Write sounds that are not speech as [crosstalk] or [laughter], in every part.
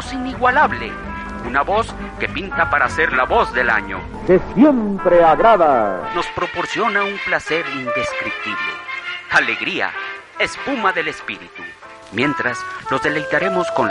Voz inigualable. Una voz que pinta para ser la voz del año. Que siempre agrada. Nos proporciona un placer indescriptible. Alegría, espuma del espíritu. Mientras nos deleitaremos con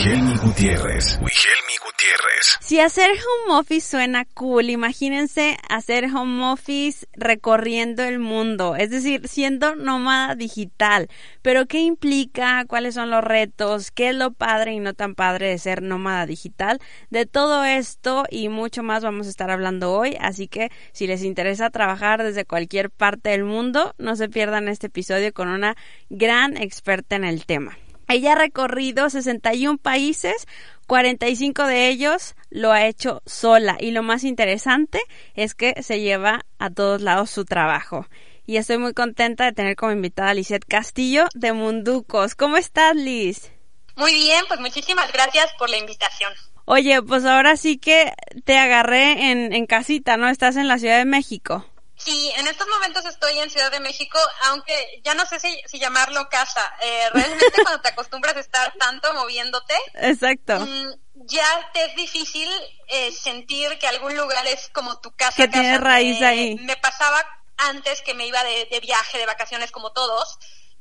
Wigelmi Gutiérrez. Wigelmi Gutiérrez. Si hacer home office suena cool, imagínense hacer home office recorriendo el mundo, es decir, siendo nómada digital. Pero ¿qué implica? ¿Cuáles son los retos? ¿Qué es lo padre y no tan padre de ser nómada digital? De todo esto y mucho más vamos a estar hablando hoy, así que si les interesa trabajar desde cualquier parte del mundo, no se pierdan este episodio con una gran experta en el tema. Ella ha recorrido 61 países, 45 de ellos lo ha hecho sola y lo más interesante es que se lleva a todos lados su trabajo. Y estoy muy contenta de tener como invitada a Lizeth Castillo de Munducos. ¿Cómo estás, Liz? Muy bien, pues muchísimas gracias por la invitación. Oye, pues ahora sí que te agarré en, en casita, ¿no? Estás en la Ciudad de México. Sí, en estos momentos estoy en Ciudad de México, aunque ya no sé si, llamarlo casa. Eh, realmente [laughs] cuando te acostumbras a estar tanto moviéndote, exacto, mm, ya te es difícil eh, sentir que algún lugar es como tu casa. Que tiene raíz ahí. Me pasaba antes que me iba de, de viaje, de vacaciones como todos,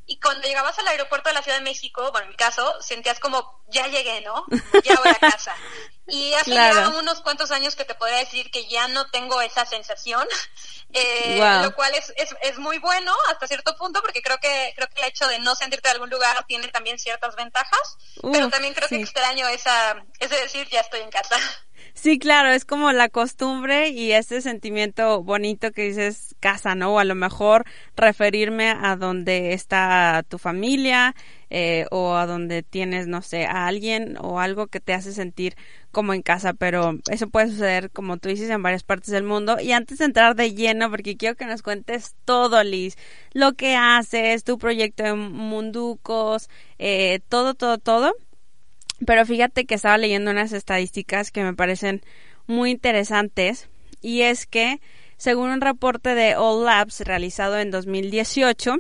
y cuando llegabas al aeropuerto de la Ciudad de México, bueno, en mi caso, sentías como, ya llegué, ¿no? Ya voy a casa. [laughs] Y hace ya unos cuantos años que te podría decir que ya no tengo esa sensación, [laughs] eh, lo cual es, es, es, muy bueno hasta cierto punto, porque creo que, creo que el hecho de no sentirte en algún lugar tiene también ciertas ventajas, pero también creo que extraño esa, ese decir, ya estoy en casa. Sí, claro, es como la costumbre y ese sentimiento bonito que dices casa, ¿no? O a lo mejor referirme a donde está tu familia eh, o a donde tienes, no sé, a alguien o algo que te hace sentir como en casa, pero eso puede suceder, como tú dices, en varias partes del mundo. Y antes de entrar de lleno, porque quiero que nos cuentes todo, Liz, lo que haces, tu proyecto en Munducos, eh, todo, todo, todo pero fíjate que estaba leyendo unas estadísticas que me parecen muy interesantes y es que según un reporte de All Labs realizado en 2018,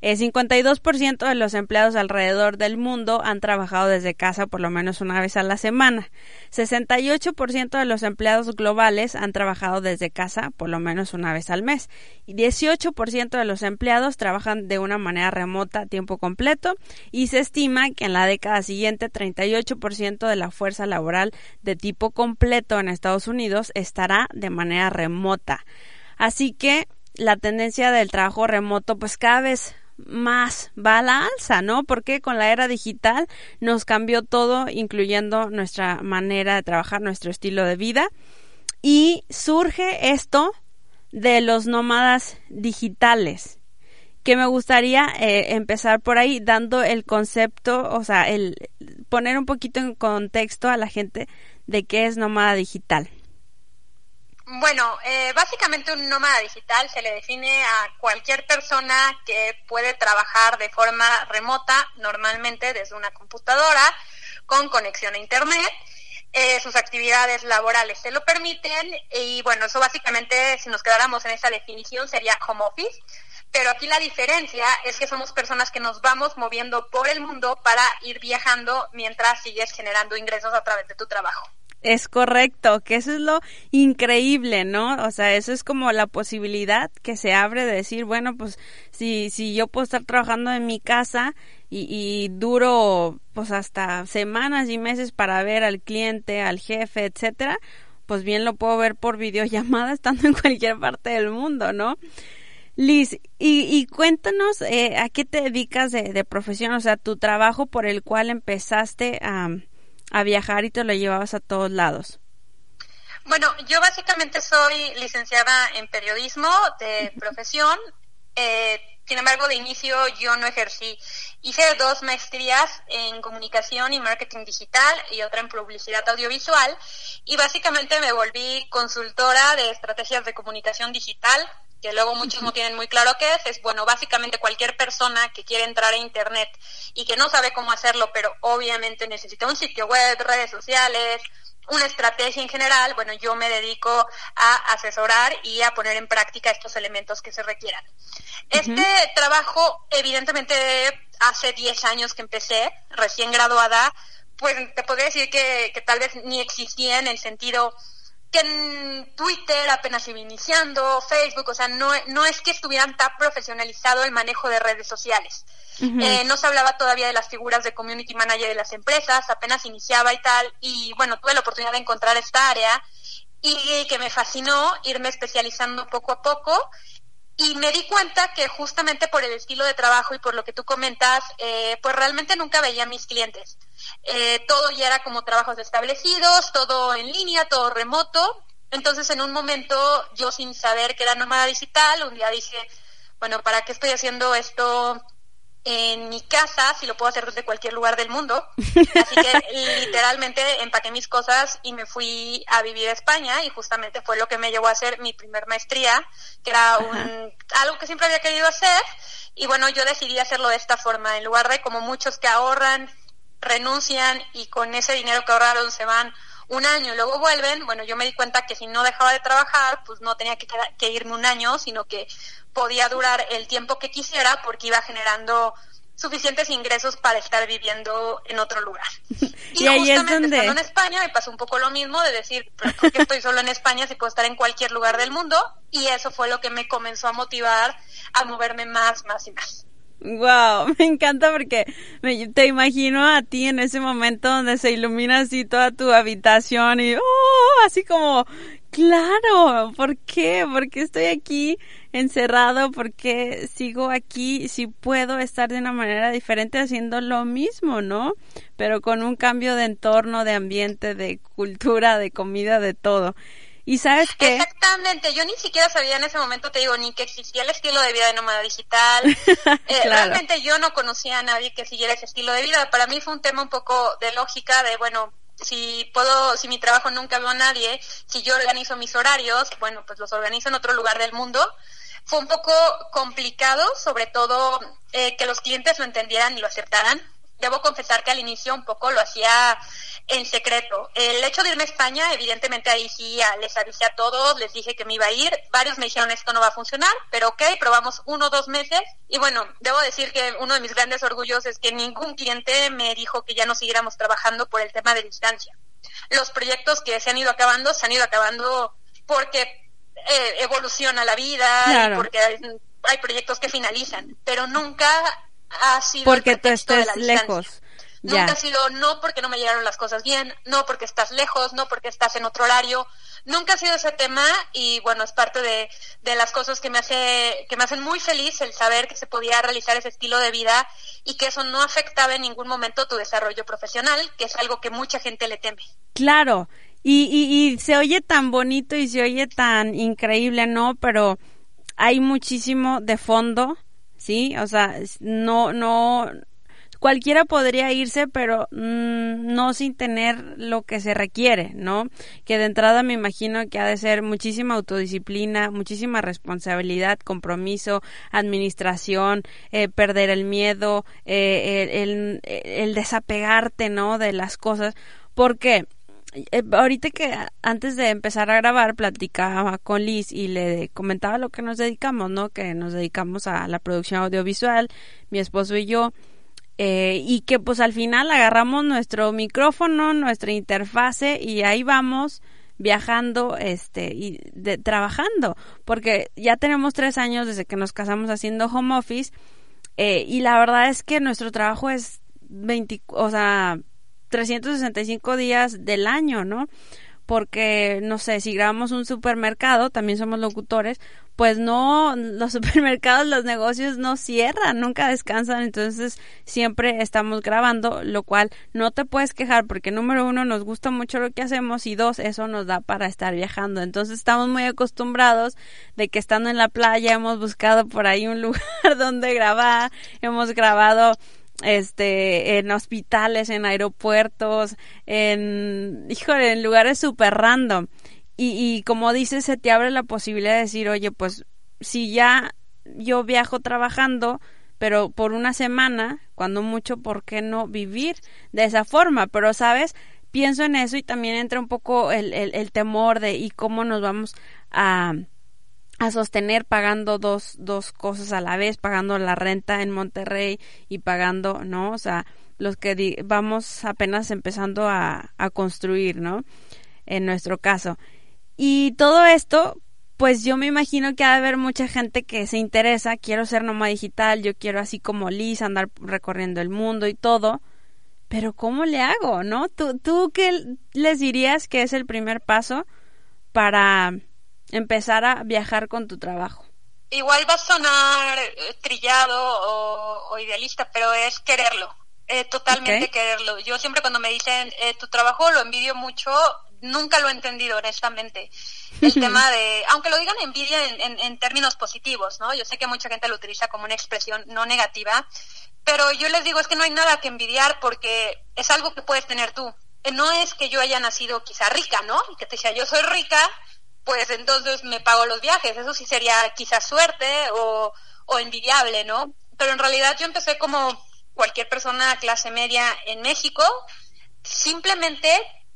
el 52% de los empleados alrededor del mundo han trabajado desde casa por lo menos una vez a la semana. 68% de los empleados globales han trabajado desde casa por lo menos una vez al mes. Y 18% de los empleados trabajan de una manera remota a tiempo completo. Y se estima que en la década siguiente 38% de la fuerza laboral de tipo completo en Estados Unidos estará de manera remota. Así que la tendencia del trabajo remoto pues cada vez más va a la alza, ¿no? Porque con la era digital nos cambió todo, incluyendo nuestra manera de trabajar, nuestro estilo de vida. Y surge esto de los nómadas digitales, que me gustaría eh, empezar por ahí dando el concepto, o sea, el poner un poquito en contexto a la gente de qué es nómada digital. Bueno, eh, básicamente un nómada digital se le define a cualquier persona que puede trabajar de forma remota, normalmente desde una computadora, con conexión a Internet. Eh, sus actividades laborales se lo permiten y bueno, eso básicamente, si nos quedáramos en esa definición, sería home office. Pero aquí la diferencia es que somos personas que nos vamos moviendo por el mundo para ir viajando mientras sigues generando ingresos a través de tu trabajo. Es correcto, que eso es lo increíble, ¿no? O sea, eso es como la posibilidad que se abre de decir, bueno, pues si, si yo puedo estar trabajando en mi casa y, y duro pues hasta semanas y meses para ver al cliente, al jefe, etcétera, pues bien lo puedo ver por videollamada [laughs] estando en cualquier parte del mundo, ¿no? Liz, y, y cuéntanos eh, a qué te dedicas de, de profesión, o sea, tu trabajo por el cual empezaste a a viajar y te lo llevabas a todos lados? Bueno, yo básicamente soy licenciada en periodismo de profesión. Eh, sin embargo, de inicio yo no ejercí. Hice dos maestrías en comunicación y marketing digital y otra en publicidad audiovisual y básicamente me volví consultora de estrategias de comunicación digital que luego muchos no tienen muy claro qué es, es bueno, básicamente cualquier persona que quiere entrar a Internet y que no sabe cómo hacerlo, pero obviamente necesita un sitio web, redes sociales, una estrategia en general, bueno, yo me dedico a asesorar y a poner en práctica estos elementos que se requieran. Este trabajo, evidentemente, hace 10 años que empecé, recién graduada, pues te podría decir que, que tal vez ni existía en el sentido que en Twitter apenas iba iniciando, Facebook, o sea, no, no es que estuvieran tan profesionalizado el manejo de redes sociales. Eh, no se hablaba todavía de las figuras de community manager de las empresas, apenas iniciaba y tal, y bueno, tuve la oportunidad de encontrar esta área y que me fascinó irme especializando poco a poco y me di cuenta que justamente por el estilo de trabajo y por lo que tú comentas, eh, pues realmente nunca veía a mis clientes. Eh, todo ya era como trabajos establecidos, todo en línea, todo remoto. Entonces en un momento yo sin saber que era nómada digital, un día dije, bueno, ¿para qué estoy haciendo esto en mi casa si lo puedo hacer desde cualquier lugar del mundo. [laughs] Así que literalmente empaqué mis cosas y me fui a vivir a España y justamente fue lo que me llevó a hacer mi primer maestría, que era un, algo que siempre había querido hacer. Y bueno, yo decidí hacerlo de esta forma, en lugar de como muchos que ahorran, renuncian y con ese dinero que ahorraron se van un año y luego vuelven, bueno, yo me di cuenta que si no dejaba de trabajar, pues no tenía que, que irme un año, sino que podía durar el tiempo que quisiera porque iba generando suficientes ingresos para estar viviendo en otro lugar. [laughs] Y, ahí justamente es donde... estando en España me pasó un poco lo mismo de decir, ¿por qué estoy solo en España si puedo estar en cualquier lugar del mundo? Y eso fue lo que me comenzó a motivar a moverme más, más y más. Wow, [laughs] me encanta porque me, te imagino a ti en ese momento donde se ilumina así toda tu habitación y oh, así como, claro, ¿por qué? ¿Por qué estoy aquí encerrado? ¿Por qué sigo aquí si puedo estar de una manera diferente haciendo lo mismo, ¿no? Pero con un cambio de entorno, de ambiente, de cultura, de comida, de todo. Y sabes que... Exactamente, yo ni siquiera sabía en ese momento, te digo, ni que existía el estilo de vida de nómada digital. [laughs] Eh, realmente yo no conocía a nadie que siguiera ese estilo de vida. Para mí fue un tema un poco de lógica, de bueno, si puedo, si mi trabajo nunca veo a nadie, si yo organizo mis horarios, bueno, pues los organizo en otro lugar del mundo. Fue un poco complicado, sobre todo eh, que los clientes lo entendieran y lo aceptaran. Debo confesar que al inicio un poco lo hacía en secreto. El hecho de irme a España, evidentemente ahí sí les avisé a todos, les dije que me iba a ir. Varios me dijeron esto no va a funcionar, pero ok, probamos uno o dos meses. Y bueno, debo decir que uno de mis grandes orgullos es que ningún cliente me dijo que ya no siguiéramos trabajando por el tema de distancia. Los proyectos que se han ido acabando, se han ido acabando porque eh, evoluciona la vida y porque hay, proyectos que finalizan, pero nunca ha sido porque tú estés lejos Nunca ha sido no porque no me llegaron las cosas bien, no porque estás lejos, no porque estás en otro horario. Nunca ha sido ese tema y bueno, es parte de, de las cosas que me hace, que me hacen muy feliz el saber que se podía realizar ese estilo de vida y que eso no afectaba en ningún momento tu desarrollo profesional, que es algo que mucha gente le teme. Claro, y, y, y se oye tan bonito y se oye tan increíble, ¿no? Pero hay muchísimo de fondo, ¿sí? O sea, no, no, cualquiera podría irse, pero mm, no sin tener lo que se requiere, ¿no? Que de entrada me imagino que ha de ser muchísima autodisciplina, muchísima responsabilidad, compromiso, administración, eh, perder el miedo, eh, el, el, desapegarte, ¿no? De las cosas. porque eh, ahorita que antes de empezar a grabar platicaba con Liz y le comentaba lo que nos dedicamos, ¿no? Que nos dedicamos a la producción audiovisual, mi esposo y yo. Eh, y que pues al final agarramos nuestro micrófono, nuestra interfase y ahí vamos viajando este y de, trabajando porque ya tenemos tres años desde que nos casamos haciendo home office eh, y la verdad es que nuestro trabajo es 20 o sea 365 días del año no porque, no sé, si grabamos un supermercado, también somos locutores, pues no, los [laughs] supermercados, los negocios no cierran, nunca descansan, entonces siempre estamos grabando, lo cual no te puedes quejar porque número uno nos gusta mucho lo que hacemos y dos, eso nos da para estar viajando. Entonces estamos muy acostumbrados de que estando en la playa hemos buscado por ahí un [laughs] lugar donde grabar, hemos grabado este, en hospitales, en aeropuertos, en, híjole, en lugares súper random. Y, y como dices, se te abre la posibilidad de decir, oye, pues si ya yo viajo trabajando, pero por una semana, cuando mucho, ¿por qué no vivir de esa forma? Pero, ¿sabes? Pienso en eso y también entra un poco el, el, el temor de y cómo nos vamos a a sostener pagando dos, dos cosas a la vez, pagando la renta en Monterrey y pagando, ¿no? O sea, los que vamos apenas empezando a, a construir, ¿no? En nuestro caso. Y todo esto, pues yo me imagino que ha de haber mucha gente que se interesa, quiero ser nómada digital, yo quiero así como Liz andar recorriendo el mundo y todo, pero ¿cómo le hago, no? ¿Tú, tú qué les dirías que es el primer paso para empezar a viajar con tu trabajo? Igual va a sonar eh, trillado o, idealista, pero es quererlo, eh, totalmente quererlo. Yo siempre cuando me dicen eh, tu trabajo lo envidio mucho, nunca lo he entendido honestamente. [laughs] El tema de, aunque lo digan envidia en, en, términos positivos, ¿no? Yo sé que mucha gente lo utiliza como una expresión no negativa, pero yo les digo es que no hay nada que envidiar porque es algo que puedes tener tú. No es que yo haya nacido quizá rica, ¿no? Y que te decía yo soy rica, pues entonces me pago los viajes. Eso sí sería quizás suerte o, o envidiable, ¿no? Pero en realidad yo empecé como cualquier persona clase media en México, simplemente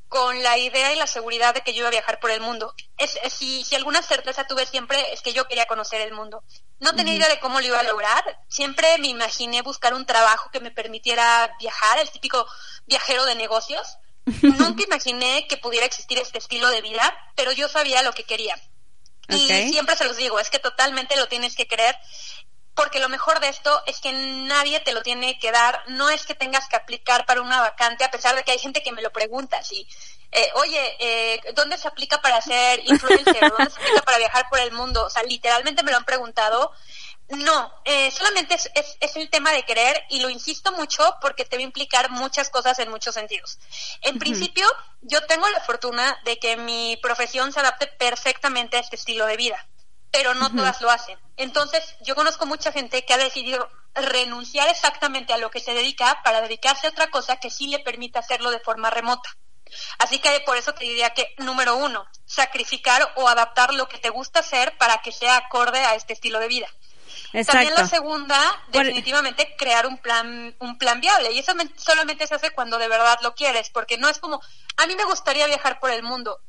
con la idea y la seguridad de que yo iba a viajar por el mundo. Es, si, si, alguna certeza tuve siempre es que yo quería conocer el mundo. No tenía idea de cómo lo iba a lograr. Siempre me imaginé buscar un trabajo que me permitiera viajar, el típico viajero de negocios. Nunca imaginé que pudiera existir este estilo de vida, pero yo sabía lo que quería. Y siempre se los digo, es que totalmente lo tienes que creer, porque lo mejor de esto es que nadie te lo tiene que dar, no es que tengas que aplicar para una vacante, a pesar de que hay gente que me lo pregunta, así, eh, oye, eh, ¿dónde se aplica para ser influencer? ¿Dónde se aplica para viajar por el mundo? O sea, literalmente me lo han preguntado no, eh, solamente es, es, el tema de querer y lo insisto mucho porque te va a implicar muchas cosas en muchos sentidos. En principio, yo tengo la fortuna de que mi profesión se adapte perfectamente a este estilo de vida, pero no todas lo hacen. Entonces, yo conozco mucha gente que ha decidido renunciar exactamente a lo que se dedica para dedicarse a otra cosa que sí le permita hacerlo de forma remota. Así que por eso te diría que, número uno, sacrificar o adaptar lo que te gusta hacer para que sea acorde a este estilo de vida. También la segunda, definitivamente crear un plan, un plan viable. Y eso solamente se hace cuando de verdad lo quieres, porque no es como, a mí me gustaría viajar por el mundo.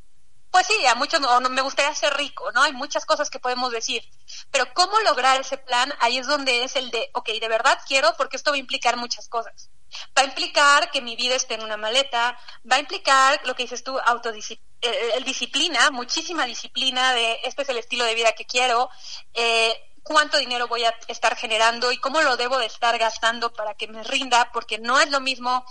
Pues sí, a muchos no, me gustaría ser rico, ¿no? Hay muchas cosas que podemos decir. Pero cómo lograr ese plan, ahí es donde es el de, ok, de verdad quiero, porque esto va a implicar muchas cosas. Va a implicar que mi vida esté en una maleta, va a implicar lo que dices tú, autodisciplina eh, el disciplina, muchísima disciplina de este es el estilo de vida que quiero, eh, cuánto dinero voy a estar generando y cómo lo debo de estar gastando para que me rinda, porque no es lo mismo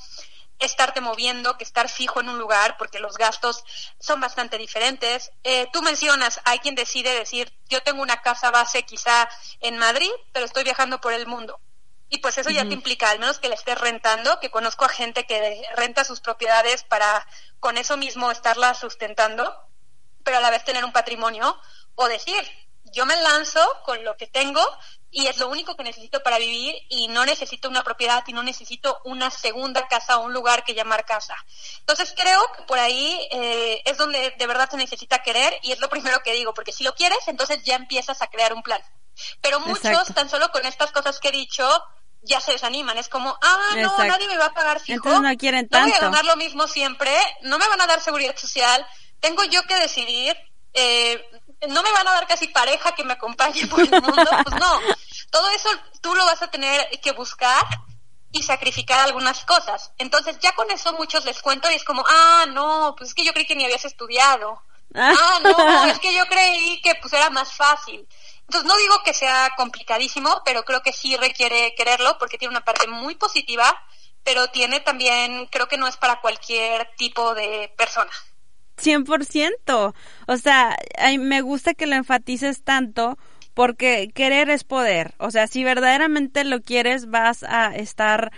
estarte moviendo que estar fijo en un lugar, porque los gastos son bastante diferentes. Eh, tú mencionas, hay quien decide decir, yo tengo una casa base quizá en Madrid, pero estoy viajando por el mundo. Y pues eso ya te implica, al menos que le estés rentando, que conozco a gente que renta sus propiedades para con eso mismo estarla sustentando, pero a la vez tener un patrimonio, o decir, yo me lanzo con lo que tengo y es lo único que necesito para vivir y no necesito una propiedad y no necesito una segunda casa o un lugar que llamar casa. Entonces creo que por ahí eh, es donde de verdad se necesita querer y es lo primero que digo, porque si lo quieres, entonces ya empiezas a crear un plan. Pero muchos, tan solo con estas cosas que he dicho, ya se desaniman. Es como, ah, no, nadie me va a pagar fijo. Entonces no quieren tanto. No voy a ganar lo mismo siempre, no me van a dar seguridad social, tengo yo que decidir. Eh, no me van a dar casi pareja que me acompañe por el mundo, pues no. Todo eso tú lo vas a tener que buscar y sacrificar algunas cosas. Entonces ya con eso muchos les cuento y es como, ah, no, pues es que yo creí que ni habías estudiado. Ah, ah no, [laughs] es que yo creí que pues era más fácil. Entonces no digo que sea complicadísimo, pero creo que sí requiere quererlo porque tiene una parte muy positiva, pero tiene también, creo que no es para cualquier tipo de persona. 100%. O sea, me gusta que lo enfatices tanto porque querer es poder. O sea, si verdaderamente lo quieres, vas a estar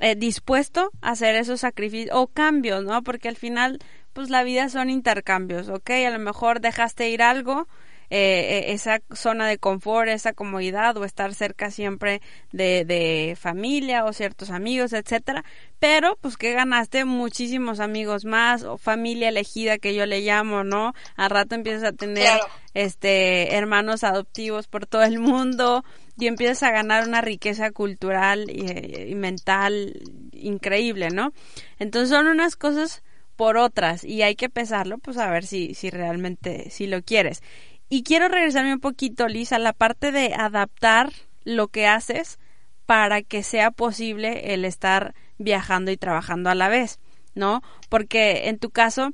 eh, dispuesto a hacer esos sacrificios o cambios, ¿no? Porque al final, pues la vida son intercambios, ¿ok? A lo mejor dejaste ir algo eh, eh, esa zona de confort, esa comodidad o estar cerca siempre de, de familia o ciertos amigos, etcétera. Pero, pues que ganaste muchísimos amigos más o familia elegida que yo le llamo, ¿no? Al rato empiezas a tener, este, hermanos adoptivos por todo el mundo y empiezas a ganar una riqueza cultural y, y mental increíble, ¿no? Entonces son unas cosas por otras y hay que pesarlo pues a ver si, si realmente si lo quieres. Y quiero regresarme un poquito, Liz, a la parte de adaptar lo que haces para que sea posible el estar viajando y trabajando a la vez, ¿no? Porque en tu caso,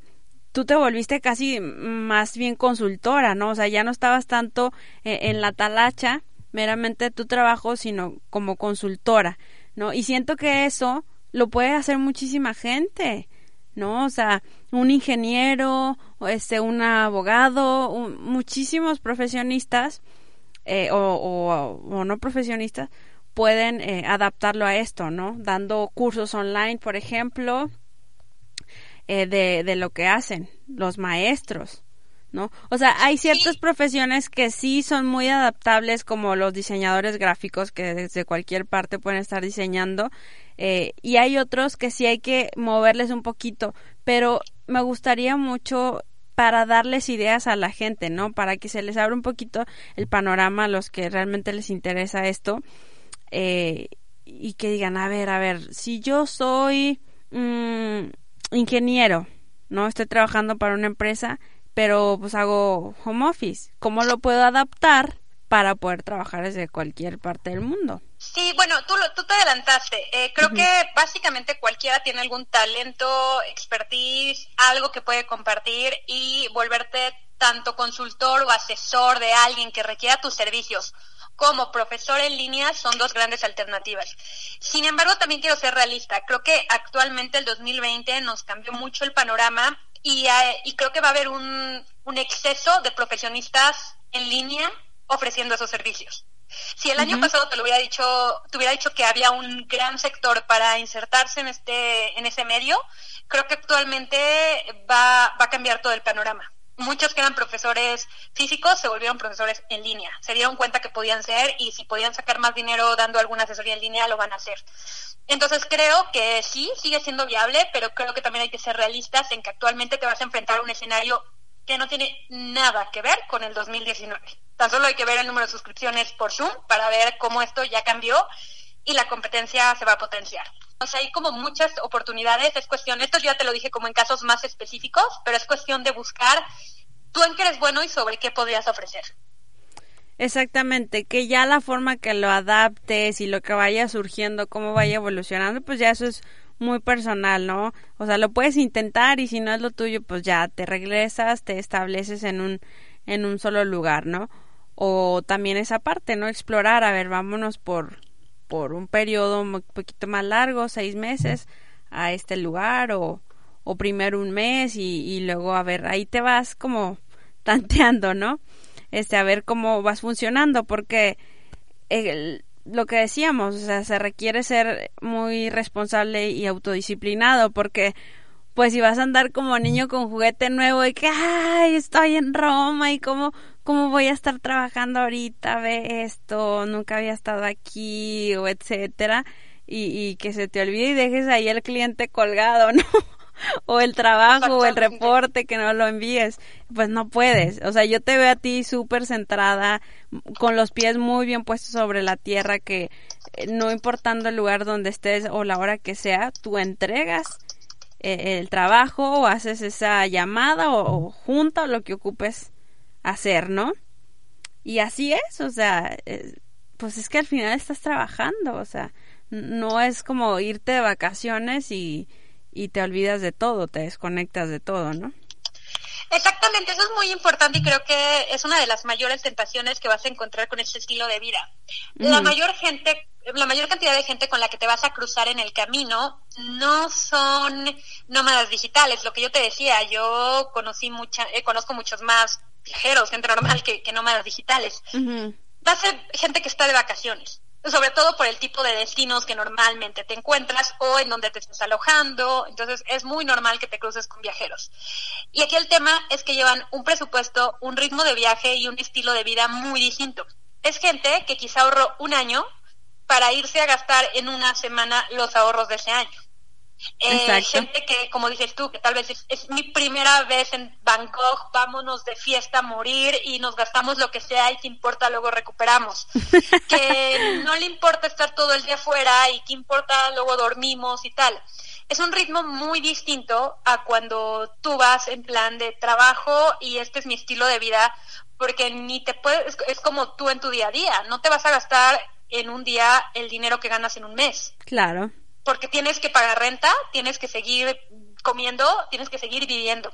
tú te volviste casi más bien consultora, ¿no? O sea, ya no estabas tanto eh, en la talacha meramente tu trabajo, sino como consultora, ¿no? Y siento que eso lo puede hacer muchísima gente. ¿No? O sea, un ingeniero, este, un abogado, muchísimos profesionistas eh, o, o, no profesionistas pueden eh, adaptarlo a esto, ¿no? Dando cursos online, por ejemplo, eh, de, de lo que hacen los maestros, ¿no? O sea, hay ciertas profesiones que sí son muy adaptables, como los diseñadores gráficos, que desde cualquier parte pueden estar diseñando, eh, y hay otros que sí hay que moverles un poquito, pero me gustaría mucho para darles ideas a la gente, ¿no? Para que se les abra un poquito el panorama a los que realmente les interesa esto eh, y que digan, a ver, a ver, si yo soy mm, ingeniero, ¿no? Estoy trabajando para una empresa, pero pues hago home office, ¿cómo lo puedo adaptar para poder trabajar desde cualquier parte del mundo? Sí, bueno, tú, tú te adelantaste. Eh, creo que básicamente cualquiera tiene algún talento, expertise, algo que puede compartir y volverte tanto consultor o asesor de alguien que requiera tus servicios como profesor en línea son dos grandes alternativas. Sin embargo, también quiero ser realista. Creo que actualmente el 2020 nos cambió mucho el panorama y, eh, y creo que va a haber un, un exceso de profesionistas en línea ofreciendo esos servicios. Si el año pasado te lo hubiera dicho, te hubiera dicho que había un gran sector para insertarse en este, en ese medio, creo que actualmente va, va a cambiar todo el panorama. Muchos que eran profesores físicos se volvieron profesores en línea. Se dieron cuenta que podían ser y si podían sacar más dinero dando alguna asesoría en línea, lo van a hacer. Entonces creo que sí, sigue siendo viable, pero creo que también hay que ser realistas en que actualmente te vas a enfrentar a un escenario que no tiene nada que ver con el 2019. Tan solo hay que ver el número de suscripciones por Zoom para ver cómo esto ya cambió y la competencia se va a potenciar. O sea, hay como muchas oportunidades, es cuestión, esto ya te lo dije como en casos más específicos, pero es cuestión de buscar tú en qué eres bueno y sobre qué podrías ofrecer. Exactamente, que ya la forma que lo adaptes y lo que vaya surgiendo, cómo vaya evolucionando, pues ya eso es muy personal, ¿no? O sea, lo puedes intentar y si no es lo tuyo, pues ya te regresas, te estableces en un en un solo lugar, ¿no? o también esa parte, ¿no? Explorar, a ver, vámonos por, por un periodo un poquito más largo, seis meses, a este lugar, o, o primero un mes y, y luego, a ver, ahí te vas como [laughs] tanteando, ¿no? Este, a ver cómo vas funcionando, porque el, lo que decíamos, o sea, se requiere ser muy responsable y autodisciplinado, porque pues si vas a andar como niño con juguete nuevo y que, ay, estoy en Roma y cómo, cómo voy a estar trabajando ahorita, ve esto, nunca había estado aquí o etcétera, y, y que se te olvide y dejes ahí el cliente colgado, [laughs] ¿no? O el trabajo o el reporte que no lo envíes, pues no puedes. O sea, yo te veo a ti súper centrada, con los pies muy bien puestos sobre la tierra, que eh, no importando el lugar donde estés o la hora que sea, tú entregas eh, el trabajo o haces esa llamada o, junta o lo que ocupes hacer, ¿no? Y así es, o sea, eh, pues es que al final estás trabajando, o sea, no es como irte de vacaciones y, y te olvidas de todo, te desconectas de todo, ¿no? Exactamente, eso es muy importante y creo que es una de las mayores tentaciones que vas a encontrar con este estilo de vida. La mayor gente la mayor cantidad de gente con la que te vas a cruzar en el camino no son nómadas digitales. Lo que yo te decía, yo conocí mucha, eh, conozco muchos más viajeros, gente normal que, que nómadas digitales. Va a ser gente que está de vacaciones sobre todo por el tipo de destinos que normalmente te encuentras o en donde te estás alojando. Entonces es muy normal que te cruces con viajeros. Y aquí el tema es que llevan un presupuesto, un ritmo de viaje y un estilo de vida muy distinto. Es gente que quizá ahorró un año para irse a gastar en una semana los ahorros de ese año. Eh, gente que, como dices tú, que tal vez es, mi primera vez en Bangkok, vámonos de fiesta a morir y nos gastamos lo que sea y que importa, luego recuperamos. [laughs] que no le importa estar todo el día afuera y que importa, luego dormimos y tal. Es un ritmo muy distinto a cuando tú vas en plan de trabajo y este es mi estilo de vida, porque ni te puedes, es como tú en tu día a día, no te vas a gastar en un día el dinero que ganas en un mes. Claro porque tienes que pagar renta, tienes que seguir comiendo, tienes que seguir viviendo.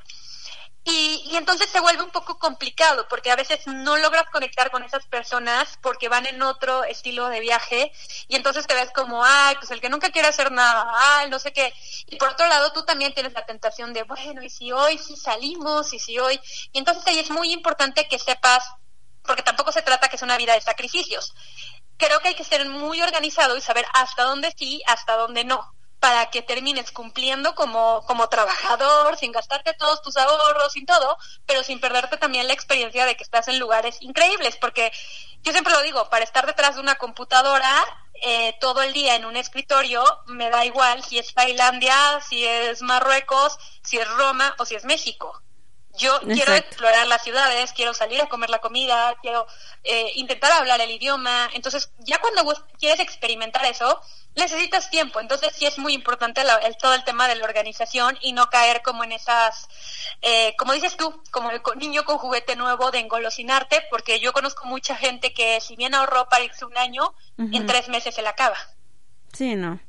Y, y, entonces se vuelve un poco complicado porque a veces no logras conectar con esas personas porque van en otro estilo de viaje y entonces te ves como, ay, pues el que nunca quiere hacer nada, ay, no sé qué. Y por otro lado, tú también tienes la tentación de, bueno, y si hoy sí salimos, y si hoy. Y entonces ahí es muy importante que sepas, porque tampoco se trata que es una vida de sacrificios creo que hay que ser muy organizado y saber hasta dónde sí, hasta dónde no, para que termines cumpliendo como, como trabajador, sin gastarte todos tus ahorros, sin todo, pero sin perderte también la experiencia de que estás en lugares increíbles, porque yo siempre lo digo, para estar detrás de una computadora eh, todo el día en un escritorio, me da igual si es Tailandia, si es Marruecos, si es Roma o si es México. Yo quiero explorar las ciudades, quiero salir a comer la comida, quiero eh, intentar hablar el idioma. Entonces, ya cuando quieres experimentar eso, necesitas tiempo. Entonces, sí es muy importante el, todo el tema de la organización y no caer como en esas, eh, como dices tú, como el niño con juguete nuevo de engolosinarte, porque yo conozco mucha gente que si bien ahorró para irse un año, en tres meses se la acaba. Sí, no.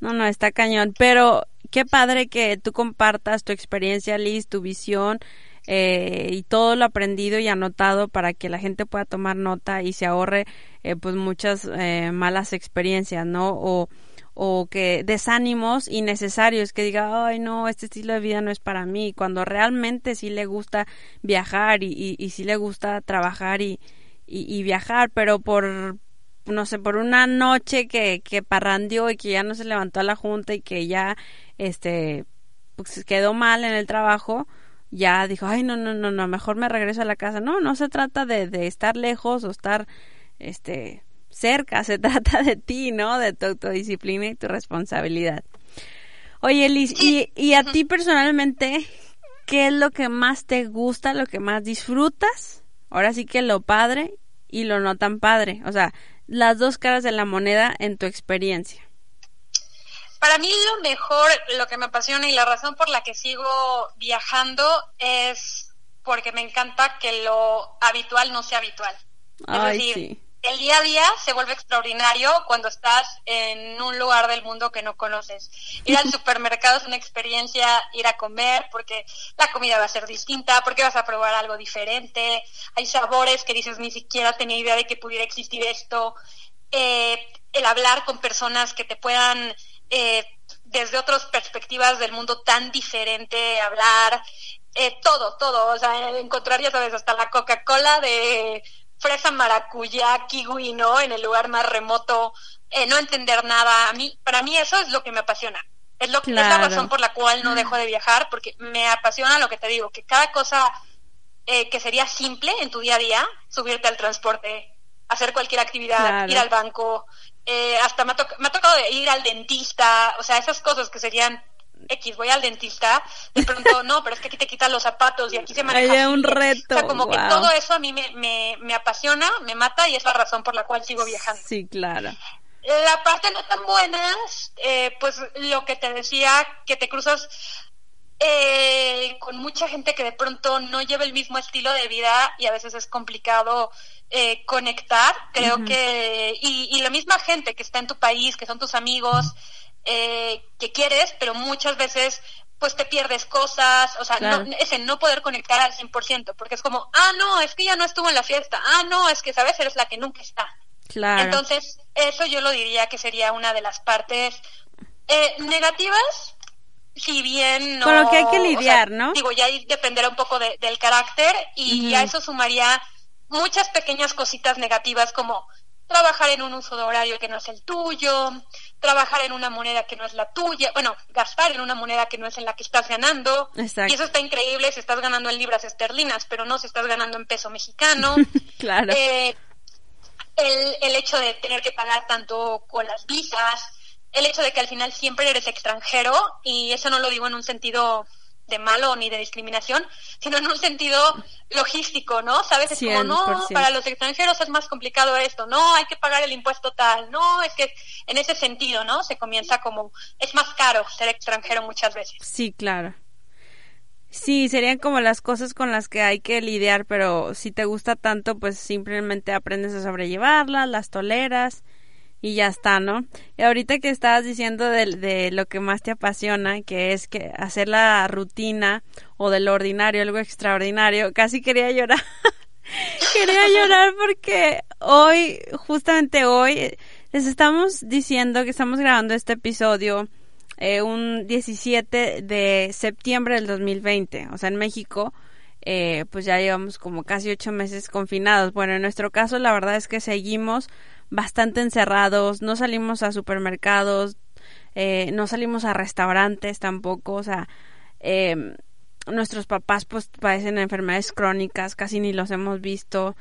No, no, está cañón. Pero qué padre que tú compartas tu experiencia, Liz, tu visión eh, y todo lo aprendido y anotado para que la gente pueda tomar nota y se ahorre eh, pues muchas eh, malas experiencias, ¿no? O, o que desánimos innecesarios, que diga, ay no, este estilo de vida no es para mí, cuando realmente sí le gusta viajar y, y, y sí le gusta trabajar y, y, y viajar, pero por no sé, por una noche que, que parrandió y que ya no se levantó a la junta y que ya, este, pues quedó mal en el trabajo, ya dijo, ay, no, no, no, no, mejor me regreso a la casa. No, no se trata de, de estar lejos o estar, este, cerca, se [laughs] trata de ti, ¿no? De tu autodisciplina y tu responsabilidad. Oye, Liz, y, y a ti personalmente, ¿qué es lo que más te gusta, lo que más disfrutas? Ahora sí que lo padre y lo no tan padre. O sea, las dos caras de la moneda en tu experiencia? Para mí lo mejor, lo que me apasiona y la razón por la que sigo viajando es porque me encanta que lo habitual no sea habitual. es decir, el día a día se vuelve extraordinario cuando estás en un lugar del mundo que no conoces. Ir al [laughs] supermercado es una experiencia, ir a comer, porque la comida va a ser distinta, porque vas a probar algo diferente. Hay sabores que dices, ni siquiera tenía idea de que pudiera existir esto. Eh, el hablar con personas que te puedan, eh, desde otras perspectivas del mundo tan diferente, hablar. Eh, todo, todo, o sea, encontrar, ya sabes, hasta la Coca-Cola de fresa, maracuyá, kiwi, ¿no? En el lugar más remoto, eh, no entender nada. A mí, para mí eso es lo que me apasiona. Es, lo, es la razón por la cual no dejo de viajar, porque me apasiona lo que te digo, que cada cosa eh, que sería simple en tu día a día, subirte al transporte, hacer cualquier actividad, ir al banco, eh, hasta me me ha tocado ir al dentista, o sea, esas cosas que serían X, voy al dentista, de pronto, no, pero es que aquí te quitan los zapatos y aquí se maneja. Hay un reto. O sea, como que todo eso a mí me, me, me apasiona, me mata y es la razón por la cual sigo viajando. Sí, claro. La parte no tan buena, eh, pues lo que te decía, que te cruzas eh, con mucha gente que de pronto no lleva el mismo estilo de vida y a veces es complicado eh, conectar. Creo que, y, y la misma gente que está en tu país, que son tus amigos, eh, que quieres, pero muchas veces pues te pierdes cosas, o sea, no, ese no poder conectar al 100%, porque es como, ah, no, es que ya no estuvo en la fiesta, ah, no, es que, ¿sabes? Eres la que nunca está. Claro. Entonces, eso yo lo diría que sería una de las partes eh, negativas, si bien no... Con lo que hay que o sea, lidiar, ¿no? Digo, ya ahí dependerá un poco de- del carácter y a eso sumaría muchas pequeñas cositas negativas como trabajar en un uso de horario que no es el tuyo, trabajar en una moneda que no es la tuya, bueno, gastar en una moneda que no es en la que estás ganando. Exacto. Y eso está increíble si estás ganando en libras esterlinas, pero no si estás ganando en peso mexicano. [laughs] Claro. Eh, el, el hecho de tener que pagar tanto con las visas, el hecho de que al final siempre eres extranjero, y eso no lo digo en un sentido de malo ni de discriminación, sino en un sentido logístico, ¿no? Sabes, es como, no, 100%. para los extranjeros es más complicado esto, no, hay que pagar el impuesto tal, no, es que en ese sentido, ¿no? Se comienza como, es más caro ser extranjero muchas veces. Sí, claro. Sí, serían como las cosas con las que hay que lidiar, pero si te gusta tanto, pues simplemente aprendes a sobrellevarlas, las toleras y ya está, ¿no? Y ahorita que estabas diciendo de, lo que más te apasiona, que es que hacer la rutina o de lo ordinario algo extraordinario, casi quería llorar. [laughs] quería llorar porque hoy, justamente hoy, les estamos diciendo que estamos grabando este episodio eh, un 17 de septiembre del 2020. O sea, en México, eh, pues ya llevamos como casi ocho meses confinados. Bueno, en nuestro caso, la verdad es que seguimos bastante encerrados, no salimos a supermercados, eh, no salimos a restaurantes tampoco, o sea, eh, nuestros papás pues padecen enfermedades crónicas, casi ni los hemos visto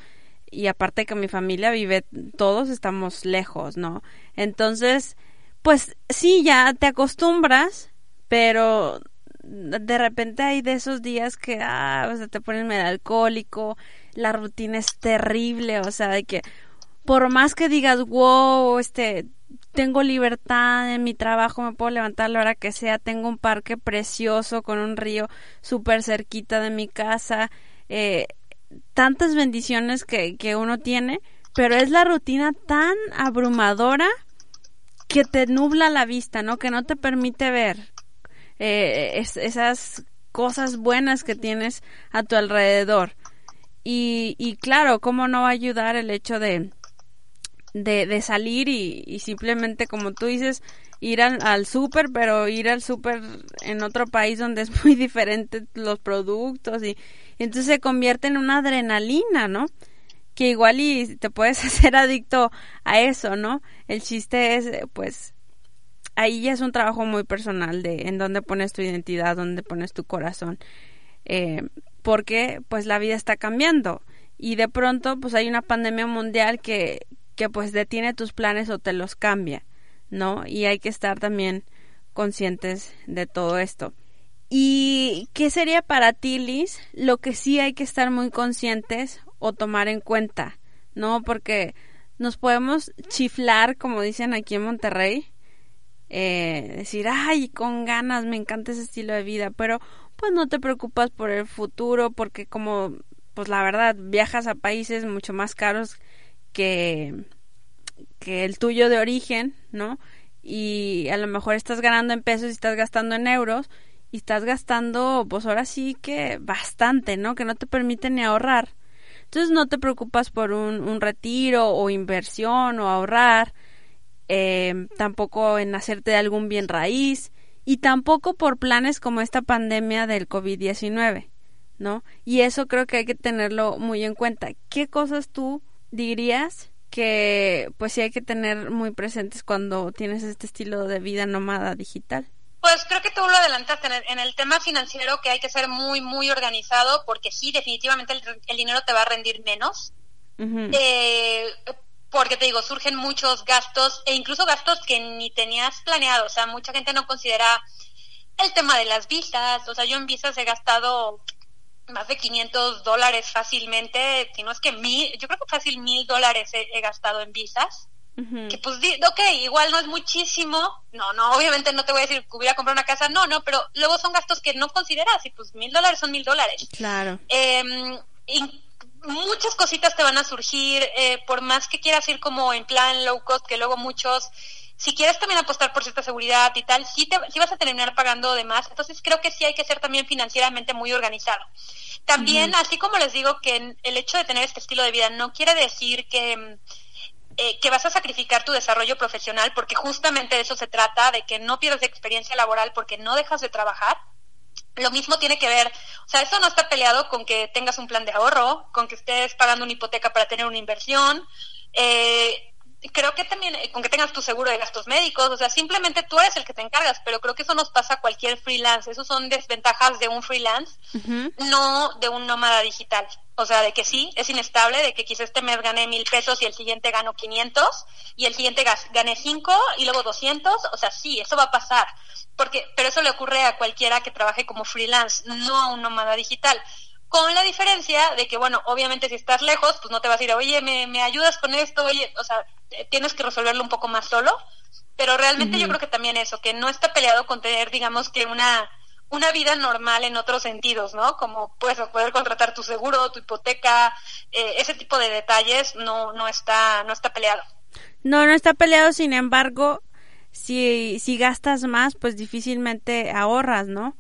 y aparte que mi familia vive, todos estamos lejos, ¿no? Entonces, pues sí, ya te acostumbras, pero de repente hay de esos días que, ah, o sea, te pones medio alcohólico, la rutina es terrible, o sea, de que por más que digas, wow, este, tengo libertad en mi trabajo, me puedo levantar a la hora que sea, tengo un parque precioso con un río súper cerquita de mi casa, eh, tantas bendiciones que, que uno tiene, pero es la rutina tan abrumadora que te nubla la vista, ¿no? Que no te permite ver eh, es- esas cosas buenas que tienes a tu alrededor. Y, y claro, ¿cómo no va a ayudar el hecho de, de, de salir y, y simplemente, como tú dices, ir al, al súper, pero ir al súper en otro país donde es [laughs] muy diferente los productos y, entonces se convierte en una adrenalina, ¿no? Que igual y te puedes [laughs] hacer adicto a eso, ¿no? El chiste es, eh, pues, ahí ya es un trabajo muy personal de en dónde pones tu identidad, dónde pones tu corazón. Eh, porque pues la vida está cambiando y de pronto pues hay una pandemia mundial que, que pues detiene tus planes o te los cambia, ¿no? Y hay que estar también conscientes de todo esto. ¿Y qué sería para ti, Liz, lo que sí hay que estar muy conscientes o tomar en cuenta, ¿no? Porque nos podemos chiflar, como dicen aquí en Monterrey, eh, decir, ay, con ganas, me encanta ese estilo de vida, pero pues no te preocupas por el futuro, porque como, pues la verdad, viajas a países mucho más caros que, que el tuyo de origen, ¿no? Y a lo mejor estás ganando en pesos y estás gastando en euros y estás gastando, pues ahora sí que bastante, ¿no? Que no te permite ni ahorrar. Entonces no te preocupas por un, retiro o inversión o ahorrar, eh, tampoco en hacerte algún bien raíz y tampoco por planes como esta pandemia del COVID-19, ¿no? Y eso creo que hay que tenerlo muy en cuenta. ¿Qué cosas tú dirías que pues sí hay que tener muy presentes cuando tienes este estilo de vida nómada digital? Pues creo que tú lo adelantaste en el, en el tema financiero, que hay que ser muy, muy organizado, porque sí, definitivamente el, el dinero te va a rendir menos. Eh, porque te digo, surgen muchos gastos, e incluso gastos que ni tenías planeado. O sea, mucha gente no considera el tema de las visas. O sea, yo en visas he gastado más de 500 dólares fácilmente, si no es que mil, yo creo que fácil mil dólares he, he gastado en visas que pues, ok, igual no es muchísimo, no, no, obviamente no te voy a decir que hubiera comprado una casa, no, no, pero luego son gastos que no consideras y pues mil dólares son mil dólares. Claro. Eh, y muchas cositas te van a surgir, eh, por más que quieras ir como en plan low cost, que luego muchos, si quieres también apostar por cierta seguridad y tal, sí, te, sí vas a terminar pagando de más, entonces creo que sí hay que ser también financieramente muy organizado. También, así como les digo que el hecho de tener este estilo de vida no quiere decir que eh, que vas a sacrificar tu desarrollo profesional porque justamente de eso se trata, de que no pierdas experiencia laboral porque no dejas de trabajar. Lo mismo tiene que ver, o sea, esto no está peleado con que tengas un plan de ahorro, con que estés pagando una hipoteca para tener una inversión, eh, creo que también eh, con que tengas tu seguro de gastos médicos, o sea, simplemente tú eres el que te encargas, pero creo que eso nos pasa a cualquier freelance, esos son desventajas de un freelance, no de un nómada digital. O sea, de que sí, es inestable, de que quizás este mes gané mil pesos y el siguiente gano 500 y el siguiente gané cinco y luego 200, o sea, sí, eso va a pasar. Porque, pero eso le ocurre a cualquiera que trabaje como freelance, no a un nómada digital con la diferencia de que, bueno, obviamente si estás lejos, pues no te vas a ir, oye, ¿me, me ayudas con esto? Oye, o sea, tienes que resolverlo un poco más solo, pero realmente yo creo que también eso, que no está peleado con tener, digamos, que una, una vida normal en otros sentidos, ¿no? Como pues poder contratar tu seguro, tu hipoteca, eh, ese tipo de detalles no, no está, no está peleado. No, no está peleado, sin embargo, si, si gastas más, pues difícilmente ahorras, ¿no?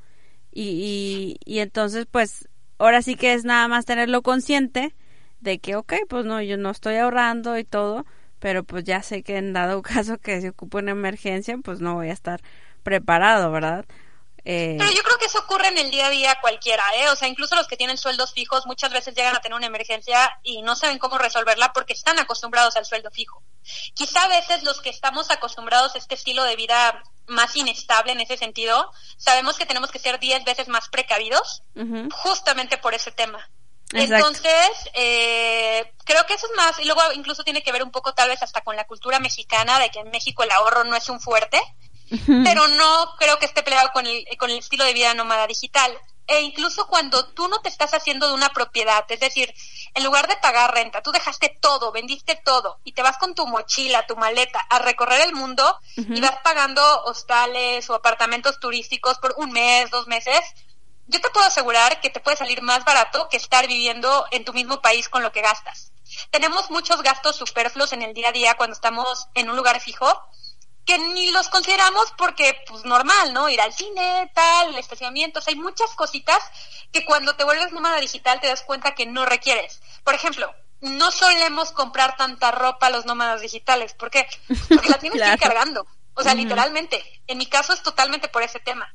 Y, y, y entonces, pues, ahora sí que es nada más tenerlo consciente de que, ok, pues no, yo no estoy ahorrando y todo, pero pues ya sé que en dado [laughs] caso que se ocupe una emergencia, pues no voy a estar preparado, ¿verdad? Eh... Pero yo creo que eso ocurre en el día a día cualquiera, ¿eh? O sea, incluso los que tienen sueldos fijos muchas veces llegan a tener una emergencia y no saben cómo resolverla porque están acostumbrados al sueldo fijo. Quizá a veces los que estamos acostumbrados a este estilo de vida más inestable en ese sentido, sabemos que tenemos que ser diez veces más precavidos justamente por ese tema. Entonces, eh, creo que eso es más, y luego incluso tiene que ver un poco tal vez hasta con la cultura mexicana, de que en México el ahorro no es un fuerte, pero no creo que esté peleado con el, con el estilo de vida nómada digital. E incluso cuando tú no te estás haciendo de una propiedad, es decir, en lugar de pagar renta, tú dejaste todo, vendiste todo y te vas con tu mochila, tu maleta a recorrer el mundo y vas pagando hostales o apartamentos turísticos por un mes, dos meses, yo te puedo asegurar que te puede salir más barato que estar viviendo en tu mismo país con lo que gastas. Tenemos muchos gastos superfluos en el día a día cuando estamos en un lugar fijo que ni los consideramos porque, pues normal, ¿no? Ir al cine, tal, estacionamientos, hay muchas cositas que cuando te vuelves nómada digital te das cuenta que no requieres. Por ejemplo, no solemos comprar tanta ropa los nómadas digitales. ¿Por qué? Porque la [laughs] tienes que ir cargando. O sea, literalmente. En mi caso es totalmente por ese tema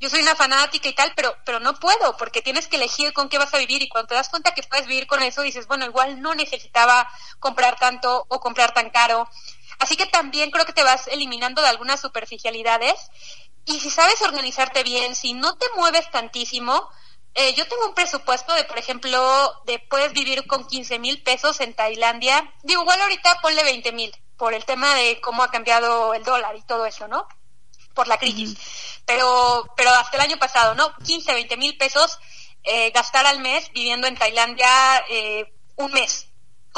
yo soy una fanática y tal, pero, pero no puedo, porque tienes que elegir con qué vas a vivir y cuando te das cuenta que puedes vivir con eso, dices, bueno, igual no necesitaba comprar tanto o comprar tan caro. Así que también creo que te vas eliminando de algunas superficialidades y si sabes organizarte bien, si no te mueves tantísimo, eh, yo tengo un presupuesto de, por ejemplo, de puedes vivir con 15 mil pesos en Tailandia. Digo, igual ahorita ponle 20 mil por el tema de cómo ha cambiado el dólar y todo eso, ¿no? por la crisis. Pero, pero hasta el año pasado, ¿no? 15, 20 mil pesos eh, gastar al mes viviendo en Tailandia eh, un mes,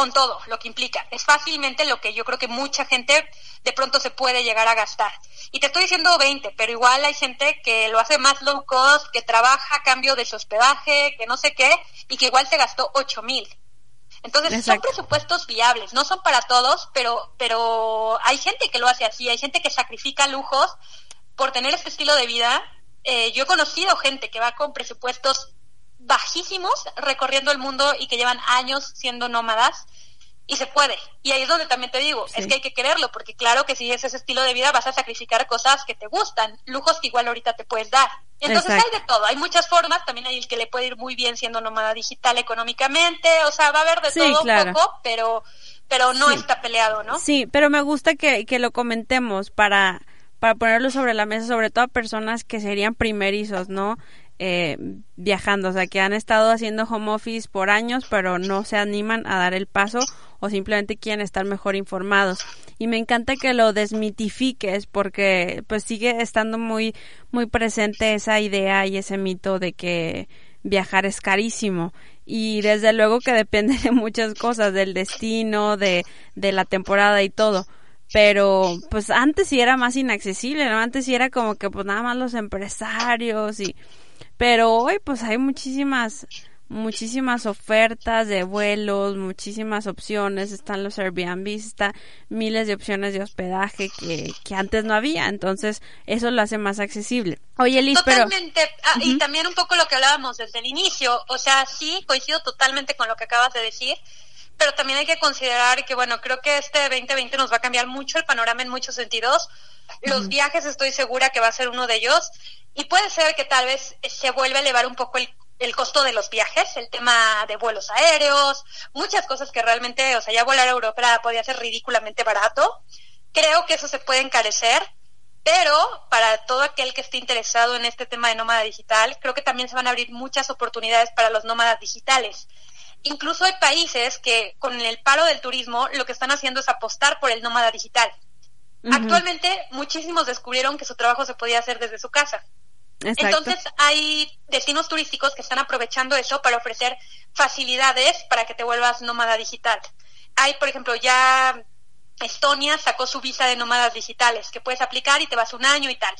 con todo lo que implica. Es fácilmente lo que yo creo que mucha gente de pronto se puede llegar a gastar. Y te estoy diciendo 20, pero igual hay gente que lo hace más low cost, que trabaja a cambio de su hospedaje, que no sé qué, y que igual se gastó 8 mil. Entonces son presupuestos viables, no son para todos, pero, pero hay gente que lo hace así, hay gente que sacrifica lujos por tener este estilo de vida, eh, yo he conocido gente que va con presupuestos bajísimos recorriendo el mundo y que llevan años siendo nómadas y se puede. Y ahí es donde también te digo, es que hay que quererlo, porque claro que si es ese estilo de vida vas a sacrificar cosas que te gustan, lujos que igual ahorita te puedes dar. Entonces hay de todo, hay muchas formas, también hay el que le puede ir muy bien siendo nómada digital económicamente, o sea, va a haber de todo un poco, pero pero no está peleado, ¿no? Sí, pero me gusta que, que lo comentemos para para ponerlo sobre la mesa, sobre todo a personas que serían primerizos, ¿no? Eh, viajando, o sea, que han estado haciendo home office por años, pero no se animan a dar el paso o simplemente quieren estar mejor informados. Y me encanta que lo desmitifiques porque pues sigue estando muy, muy presente esa idea y ese mito de que viajar es carísimo y desde luego que depende de muchas cosas, del destino, de, de la temporada y todo pero pues antes sí era más inaccesible, ¿no? Antes sí era como que pues nada más los empresarios y pero hoy pues hay muchísimas muchísimas ofertas de vuelos, muchísimas opciones, están los Airbnb, están miles de opciones de hospedaje que, que antes no había, entonces eso lo hace más accesible. Oye, Liz, totalmente, ah, y también un poco lo que hablábamos desde el inicio, o sea, sí, coincido totalmente con lo que acabas de decir, pero también hay que considerar que, bueno, creo que este 2020 nos va a cambiar mucho el panorama en muchos sentidos. Los viajes estoy segura que va a ser uno de ellos y puede ser que tal vez se vuelva a elevar un poco el, el costo de los viajes, el tema de vuelos aéreos, muchas cosas que realmente, o sea, ya volar a Europa podía ser ridículamente barato. Creo que eso se puede encarecer, pero para todo aquel que esté interesado en este tema de nómada digital, creo que también se van a abrir muchas oportunidades para los nómadas digitales. Incluso hay países que con el paro del turismo lo que están haciendo es apostar por el nómada digital. Actualmente muchísimos descubrieron que su trabajo se podía hacer desde su casa. Entonces hay destinos turísticos que están aprovechando eso para ofrecer facilidades para que te vuelvas nómada digital. Hay, por ejemplo, ya Estonia sacó su visa de nómadas digitales que puedes aplicar y te vas un año y tal.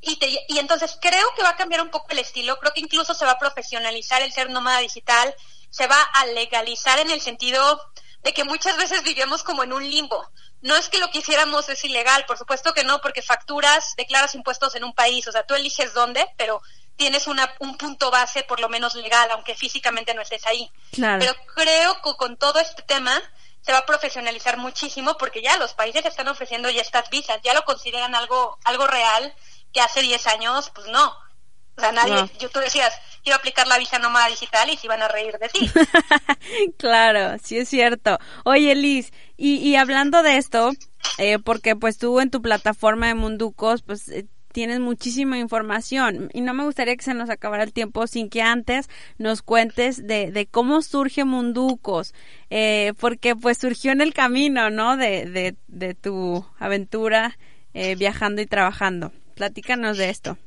Y, te, y entonces creo que va a cambiar un poco el estilo, creo que incluso se va a profesionalizar el ser nómada digital, se va a legalizar en el sentido de que muchas veces vivimos como en un limbo. No es que lo que hiciéramos es ilegal, por supuesto que no, porque facturas, declaras impuestos en un país, o sea, tú eliges dónde, pero tienes una, un punto base por lo menos legal, aunque físicamente no estés ahí. Pero creo que con todo este tema se va a profesionalizar muchísimo porque ya los países están ofreciendo ya estas visas, ya lo consideran algo, algo real que hace 10 años, pues no. O sea, nadie, yo tú decías, quiero aplicar la visa nómada digital y se iban a reír de ti. [laughs] claro, sí es cierto. Oye, Liz, y, y hablando de esto, eh, porque pues tú en tu plataforma de Munducos, pues eh, tienes muchísima información y no me gustaría que se nos acabara el tiempo sin que antes nos cuentes de, de cómo surge Munducos, eh, porque pues surgió en el camino, ¿no? De, de, de tu aventura eh, viajando y trabajando. Platícanos de esto.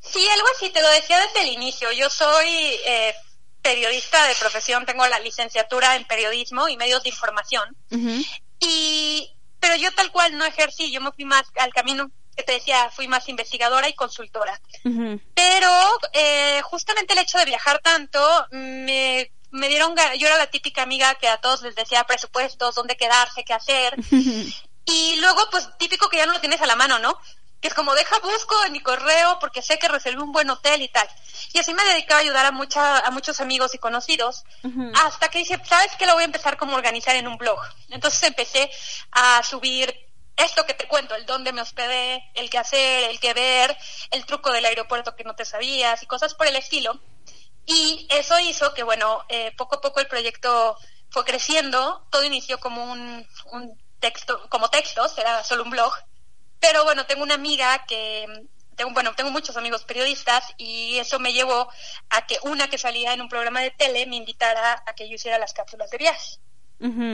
Sí, algo así, te lo decía desde el inicio. Yo soy eh, periodista de profesión, tengo la licenciatura en periodismo y medios de información. Y, pero yo tal cual no ejercí, yo me fui más al camino que te decía, fui más investigadora y consultora. Pero eh, justamente el hecho de viajar tanto me, me dieron, yo era la típica amiga que a todos les decía presupuestos, dónde quedarse, qué hacer. y luego, pues típico que ya no lo tienes a la mano, ¿no? Que es como deja busco en mi correo porque sé que reservé un buen hotel y tal. Y así me dedicaba a ayudar a mucha, a muchos amigos y conocidos, hasta que dije, ¿sabes qué? Lo voy a empezar como a organizar en un blog. Entonces empecé a subir esto que te cuento, el dónde me hospedé, el qué hacer, el qué ver, el truco del aeropuerto que no te sabías y cosas por el estilo. Y eso hizo que, bueno, eh, poco a poco el proyecto fue creciendo, todo inició como un, un texto, como textos, era solo un blog, pero bueno, tengo una amiga que, tengo, bueno, tengo muchos amigos periodistas y eso me llevó a que una que salía en un programa de tele me invitara a que yo hiciera las cápsulas de viaje.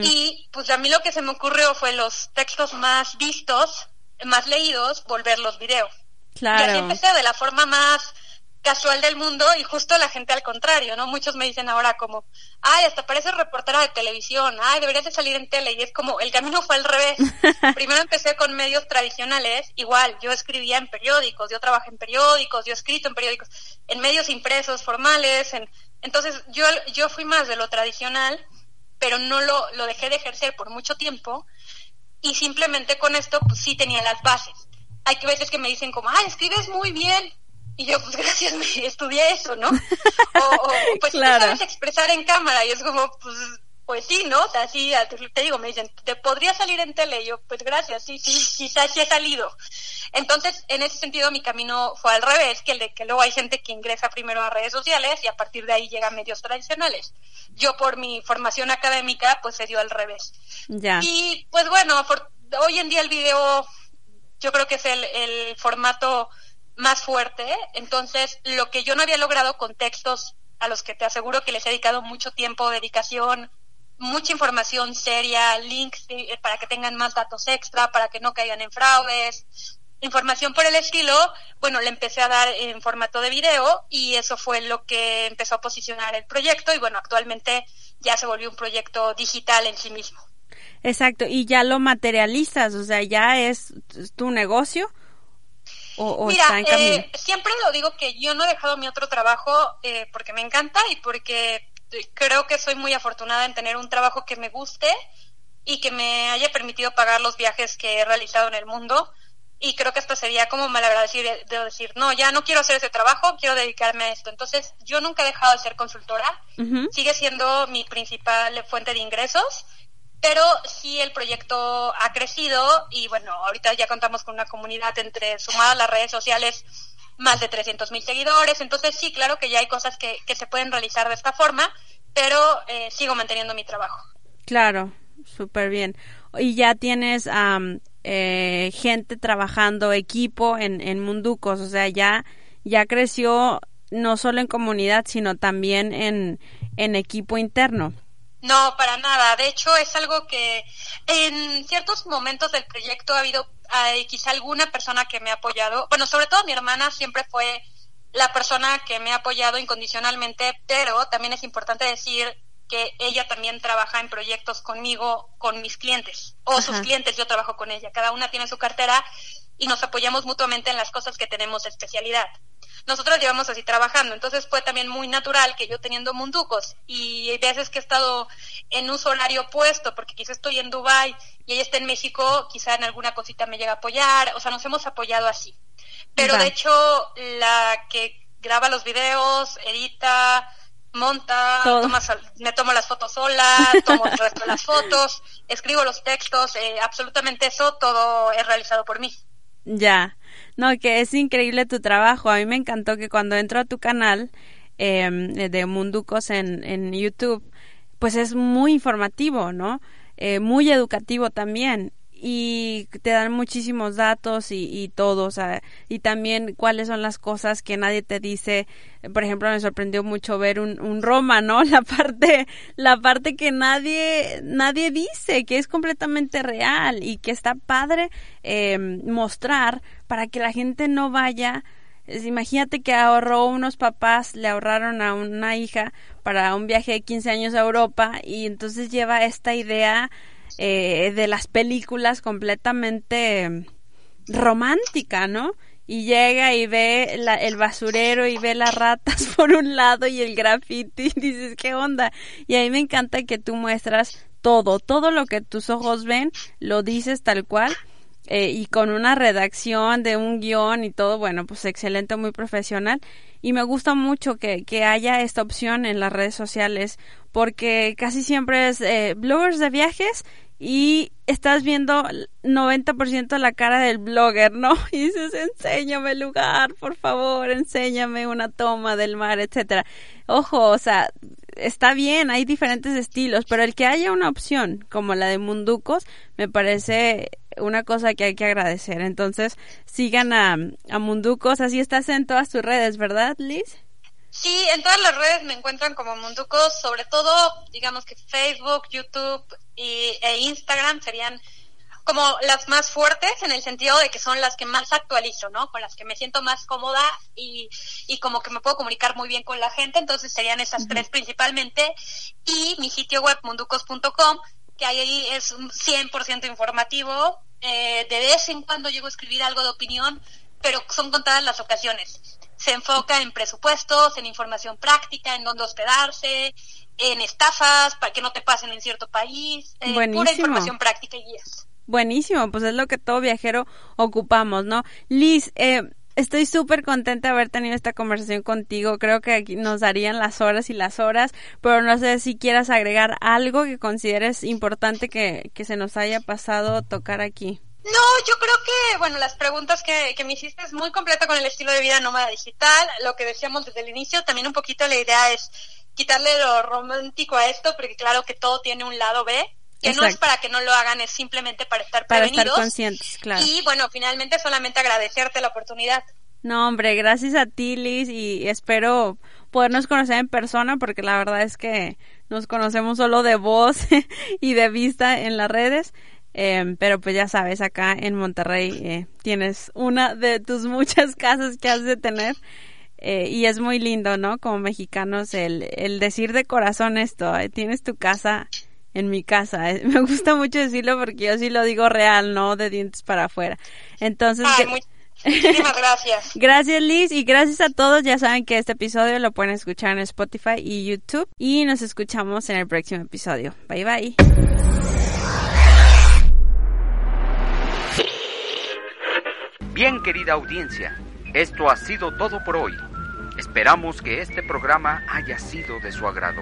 Y pues a mí lo que se me ocurrió fue los textos más vistos, más leídos, volverlos video. Claro. Y así empecé de la forma más casual del mundo y justo la gente al contrario, ¿no? Muchos me dicen ahora como, ay, hasta parece reportera de televisión, ay, deberías de salir en tele y es como, el camino fue al revés. [laughs] Primero empecé con medios tradicionales, igual, yo escribía en periódicos, yo trabajé en periódicos, yo he escrito en periódicos, en medios impresos, formales, en... entonces yo, yo fui más de lo tradicional, pero no lo, lo dejé de ejercer por mucho tiempo y simplemente con esto pues sí tenía las bases. Hay que veces que me dicen como, ay, escribes muy bien, y yo, pues gracias, [laughs] me estudié eso, ¿no? O, [laughs] pues claro. sabes expresar en cámara y es como, pues, pues sí, ¿no? O sea, sí, te digo, me dicen, ¿te podría salir en tele? Y yo, pues gracias, sí, sí, quizás sí he salido. Entonces, en ese sentido, mi camino fue al revés, que el de que luego hay gente que ingresa primero a redes sociales y a partir de ahí llega a medios tradicionales. Yo, por mi formación académica, pues se dio al revés. Ya. Y, pues bueno, hoy en día el video, yo creo que es el, el formato más fuerte. Entonces, lo que yo no había logrado con textos a los que te aseguro que les he dedicado mucho tiempo, dedicación, mucha información seria, links eh, para que tengan más datos extra, para que no caigan en fraudes, información por el estilo, bueno, le empecé a dar en formato de video y eso fue lo que empezó a posicionar el proyecto y bueno, actualmente ya se volvió un proyecto digital en sí mismo. Exacto, y ya lo materializas, o sea, ya es tu negocio Mira, eh, siempre lo digo que yo no he dejado mi otro trabajo eh, porque me encanta y porque eh, creo que soy muy afortunada en tener un trabajo que me guste y que me haya permitido pagar los viajes que he realizado en el mundo. y creo que esto sería como malagradecido de decir, no, ya no quiero hacer ese trabajo, quiero dedicarme a esto. Entonces, yo nunca he dejado de ser consultora, sigue siendo mi principal fuente de ingresos, pero sí el proyecto ha crecido y bueno, ahorita ya contamos con una comunidad entre sumadas las redes sociales más de 300 mil seguidores, entonces sí, claro que ya hay cosas que, que se pueden realizar de esta forma, pero eh, sigo manteniendo mi trabajo. Claro, súper bien. Y ya tienes eh, gente trabajando, equipo en, en Munducos, o sea, ya, ya creció no solo en comunidad, sino también en, en equipo interno. No, para nada. De hecho, es algo que en ciertos momentos del proyecto ha habido quizá alguna persona que me ha apoyado. Bueno, sobre todo mi hermana siempre fue la persona que me ha apoyado incondicionalmente, pero también es importante decir que ella también trabaja en proyectos conmigo, con mis clientes, o sus clientes, yo trabajo con ella. Cada una tiene su cartera y nos apoyamos mutuamente en las cosas que tenemos especialidad nosotros llevamos así trabajando. Entonces fue también muy natural que yo teniendo munducos y veces que he estado en un horario opuesto, porque quizá estoy en Dubai y ella está en México, quizá en alguna cosita me llega a apoyar, o sea, nos hemos apoyado así. Pero de hecho, la que graba los videos, edita, monta, me tomo las fotos sola, [laughs] tomo el resto de las fotos, escribo los textos, eh, absolutamente eso todo es realizado por mí. Ya. No, que es increíble tu trabajo. A mí me encantó que cuando entro a tu canal eh, de Munducos en, en YouTube, pues es muy informativo, ¿no? Eh, muy educativo también y te dan muchísimos datos y, y todo, o sea, y también cuáles son las cosas que nadie te dice. Por ejemplo, me sorprendió mucho ver un, un Roma, ¿no? [laughs] La parte, la parte que nadie, nadie dice, que es completamente real y que está padre eh, mostrar para que la gente no vaya imagínate que ahorró unos papás, le ahorraron a una hija para un viaje de 15 años a Europa y entonces lleva esta idea eh, de las películas completamente romántica, ¿no? Y llega y ve el basurero y ve las ratas [laughs] por un lado y el graffiti y dices, ¿qué onda? Y a me encanta que tú muestras todo, todo lo que tus ojos ven, lo dices tal cual. Eh, y con una redacción de un guion y todo, bueno, pues excelente, muy profesional. Y me gusta mucho que, que haya esta opción en las redes sociales, porque casi siempre es eh, bloggers de viajes y estás viendo 90% la cara del blogger, ¿no? [laughs] Y dices, enséñame el lugar, por favor, enséñame una toma del mar, etcétera. Ojo, o sea, está bien, hay diferentes estilos, pero el que haya una opción como la de Munducos me parece una cosa que hay que agradecer. Entonces, sigan a, a Munducos, así estás en todas tus redes, ¿verdad, Liz? Sí, en todas las redes me encuentran como Munducos, sobre todo, digamos que Facebook, YouTube y, e Instagram serían como las más fuertes en el sentido de que son las que más actualizo, ¿no? Con las que me siento más cómoda y, y como que me puedo comunicar muy bien con la gente, entonces serían esas tres principalmente. Y mi sitio web munducos.com, que ahí es un 100% informativo. Eh, de vez en cuando llego a escribir algo de opinión, pero son contadas las ocasiones se enfoca en presupuestos, en información práctica, en dónde hospedarse, en estafas para que no te pasen en cierto país, eh, pura información práctica y guías. Buenísimo, pues es lo que todo viajero ocupamos, ¿no? Liz, eh, estoy súper contenta de haber tenido esta conversación contigo. Creo que aquí nos darían las horas y las horas, pero no sé si quieras agregar algo que consideres importante que, que se nos haya pasado tocar aquí. No, yo creo que, bueno, las preguntas que, que me hiciste es muy completa con el estilo de vida nómada digital. Lo que decíamos desde el inicio, también un poquito la idea es quitarle lo romántico a esto, porque claro que todo tiene un lado B, que no es para que no lo hagan, es simplemente para estar para prevenidos. estar conscientes, claro. Y bueno, finalmente solamente agradecerte la oportunidad. No, hombre, gracias a ti, Liz, y espero podernos conocer en persona, porque la verdad es que nos conocemos solo de voz [laughs] y de vista en las redes. Eh, pero pues ya sabes, acá en Monterrey eh, tienes una de tus [laughs] muchas casas que has de tener. Eh, y es muy lindo, ¿no? Como mexicanos, el, el decir de corazón esto, tienes tu casa en mi casa. [laughs] Me gusta mucho decirlo porque yo sí lo digo real, no de dientes para afuera. Entonces... [laughs] Muchísimas gracias. gracias Liz y gracias a todos. Ya saben que este episodio lo pueden escuchar en Spotify y YouTube y nos escuchamos en el próximo episodio. Bye bye. Bien, querida audiencia, esto ha sido todo por hoy. Esperamos que este programa haya sido de su agrado.